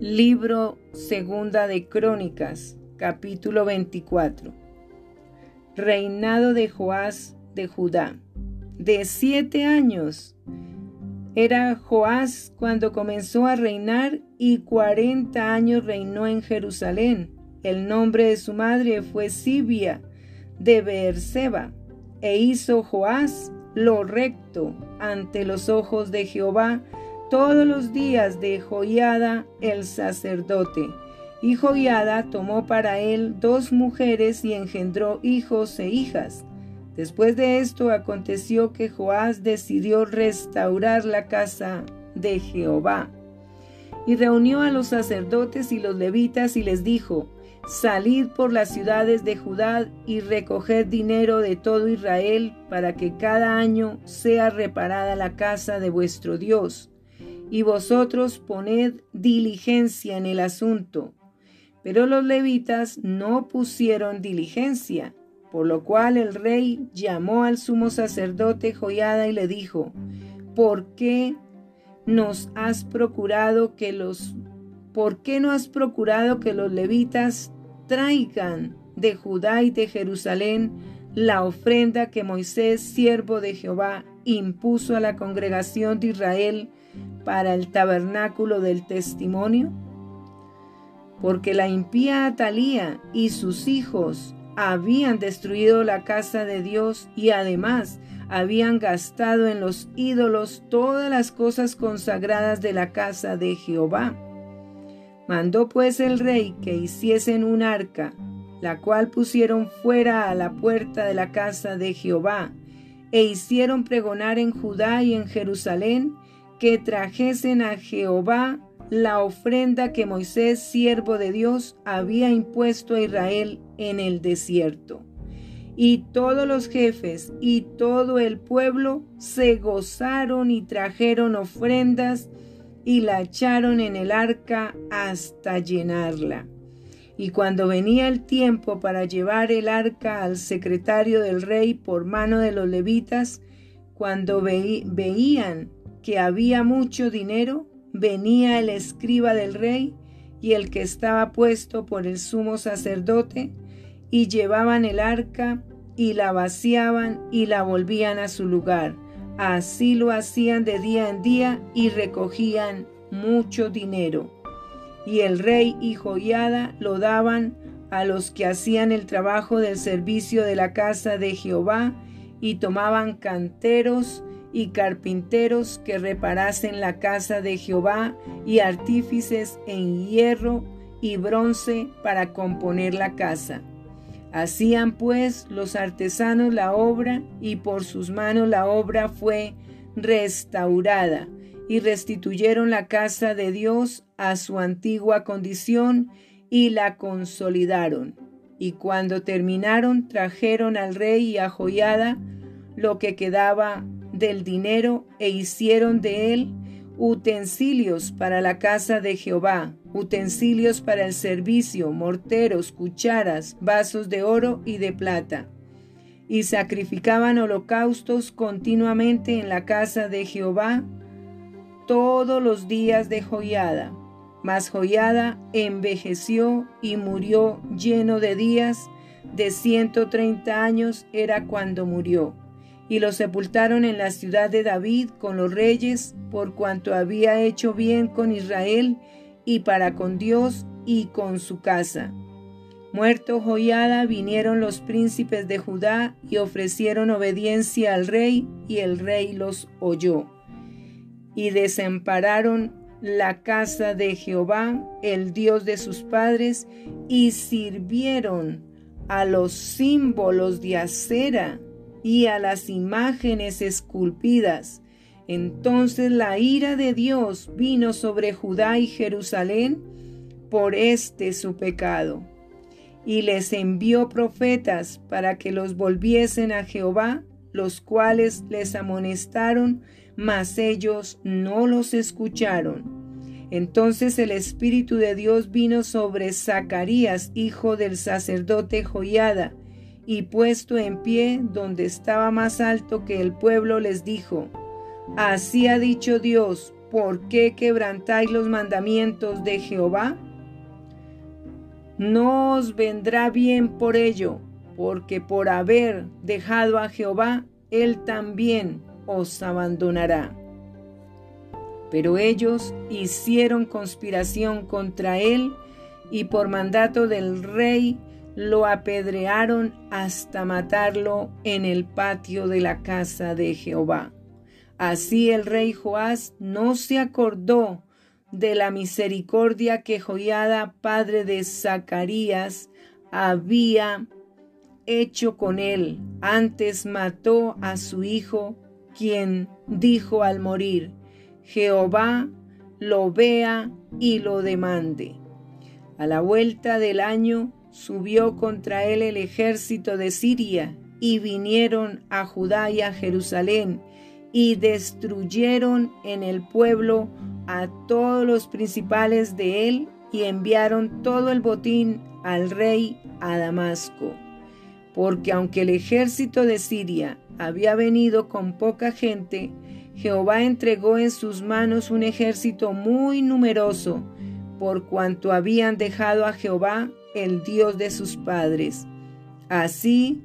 Libro Segunda de Crónicas, capítulo 24. Reinado de Joás de Judá. De siete años. Era Joás cuando comenzó a reinar y cuarenta años reinó en Jerusalén. El nombre de su madre fue Sibia de Beerseba. E hizo Joás lo recto ante los ojos de Jehová todos los días de Joiada el sacerdote. Y Joiada tomó para él dos mujeres y engendró hijos e hijas. Después de esto aconteció que Joás decidió restaurar la casa de Jehová. Y reunió a los sacerdotes y los levitas y les dijo, Salid por las ciudades de Judá y recoged dinero de todo Israel para que cada año sea reparada la casa de vuestro Dios y vosotros poned diligencia en el asunto. Pero los levitas no pusieron diligencia, por lo cual el rey llamó al sumo sacerdote Joiada y le dijo, ¿por qué nos has procurado que los ¿por qué no has procurado que los levitas traigan de Judá y de Jerusalén la ofrenda que Moisés, siervo de Jehová, impuso a la congregación de Israel para el tabernáculo del testimonio? Porque la impía Atalía y sus hijos habían destruido la casa de Dios y además habían gastado en los ídolos todas las cosas consagradas de la casa de Jehová. Mandó pues el rey que hiciesen un arca, la cual pusieron fuera a la puerta de la casa de Jehová, e hicieron pregonar en Judá y en Jerusalén que trajesen a Jehová la ofrenda que Moisés, siervo de Dios, había impuesto a Israel en el desierto. Y todos los jefes y todo el pueblo se gozaron y trajeron ofrendas y la echaron en el arca hasta llenarla. Y cuando venía el tiempo para llevar el arca al secretario del rey por mano de los levitas, cuando veían que había mucho dinero, venía el escriba del rey y el que estaba puesto por el sumo sacerdote, y llevaban el arca y la vaciaban y la volvían a su lugar. Así lo hacían de día en día y recogían mucho dinero. Y el rey y Joiada lo daban a los que hacían el trabajo del servicio de la casa de Jehová y tomaban canteros y carpinteros que reparasen la casa de Jehová y artífices en hierro y bronce para componer la casa. Hacían pues los artesanos la obra y por sus manos la obra fue restaurada y restituyeron la casa de Dios a su antigua condición y la consolidaron. Y cuando terminaron trajeron al rey y a Joiada lo que quedaba del dinero e hicieron de él utensilios para la casa de Jehová, utensilios para el servicio, morteros, cucharas, vasos de oro y de plata. Y sacrificaban holocaustos continuamente en la casa de Jehová todos los días de Joiada. Mas Joiada envejeció y murió lleno de días, de ciento treinta años era cuando murió y lo sepultaron en la ciudad de David con los reyes, por cuanto había hecho bien con Israel y para con Dios y con su casa. Muerto Joiada, vinieron los príncipes de Judá y ofrecieron obediencia al rey, y el rey los oyó. Y desampararon la casa de Jehová, el Dios de sus padres, y sirvieron a los símbolos de acera y a las imágenes esculpidas. Entonces la ira de Dios vino sobre Judá y Jerusalén por este su pecado. Y les envió profetas para que los volviesen a Jehová, los cuales les amonestaron, mas ellos no los escucharon. Entonces el Espíritu de Dios vino sobre Zacarías, hijo del sacerdote Joiada, y puesto en pie donde estaba más alto que el pueblo, les dijo, Así ha dicho Dios, ¿por qué quebrantáis los mandamientos de Jehová? No os vendrá bien por ello, porque por haber dejado a Jehová, él también os abandonará. Pero ellos hicieron conspiración contra él y por mandato del rey lo apedrearon hasta matarlo en el patio de la casa de Jehová. Así el rey Joás no se acordó de la misericordia que Joiada, padre de Zacarías, había hecho con él. Antes mató a su hijo, quien dijo al morir, Jehová lo vea y lo demande. A la vuelta del año subió contra él el ejército de Siria y vinieron a Judá y a Jerusalén y destruyeron en el pueblo a todos los principales de él y enviaron todo el botín al rey a Damasco. Porque aunque el ejército de Siria había venido con poca gente, Jehová entregó en sus manos un ejército muy numeroso, por cuanto habían dejado a Jehová, el Dios de sus padres. Así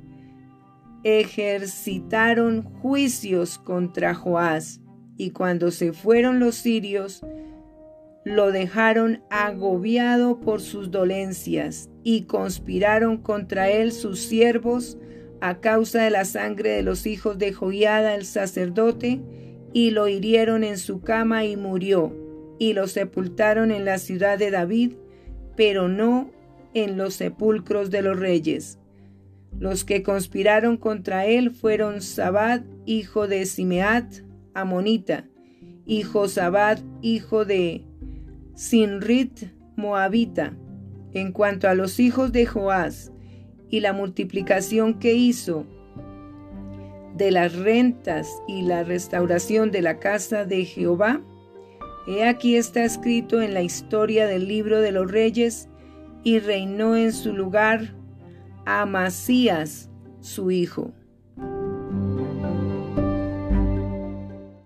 ejercitaron juicios contra Joás, y cuando se fueron los sirios, lo dejaron agobiado por sus dolencias, y conspiraron contra él sus siervos a causa de la sangre de los hijos de Joiada el sacerdote, y lo hirieron en su cama y murió, y lo sepultaron en la ciudad de David, pero no en los sepulcros de los reyes. Los que conspiraron contra él fueron Sabad, hijo de Simeat, amonita, y Josabad, hijo de Sinrit, moabita. En cuanto a los hijos de Joás y la multiplicación que hizo de las rentas y la restauración de la casa de Jehová, he aquí está escrito en la historia del libro de los reyes, y reinó en su lugar Amasías, su hijo.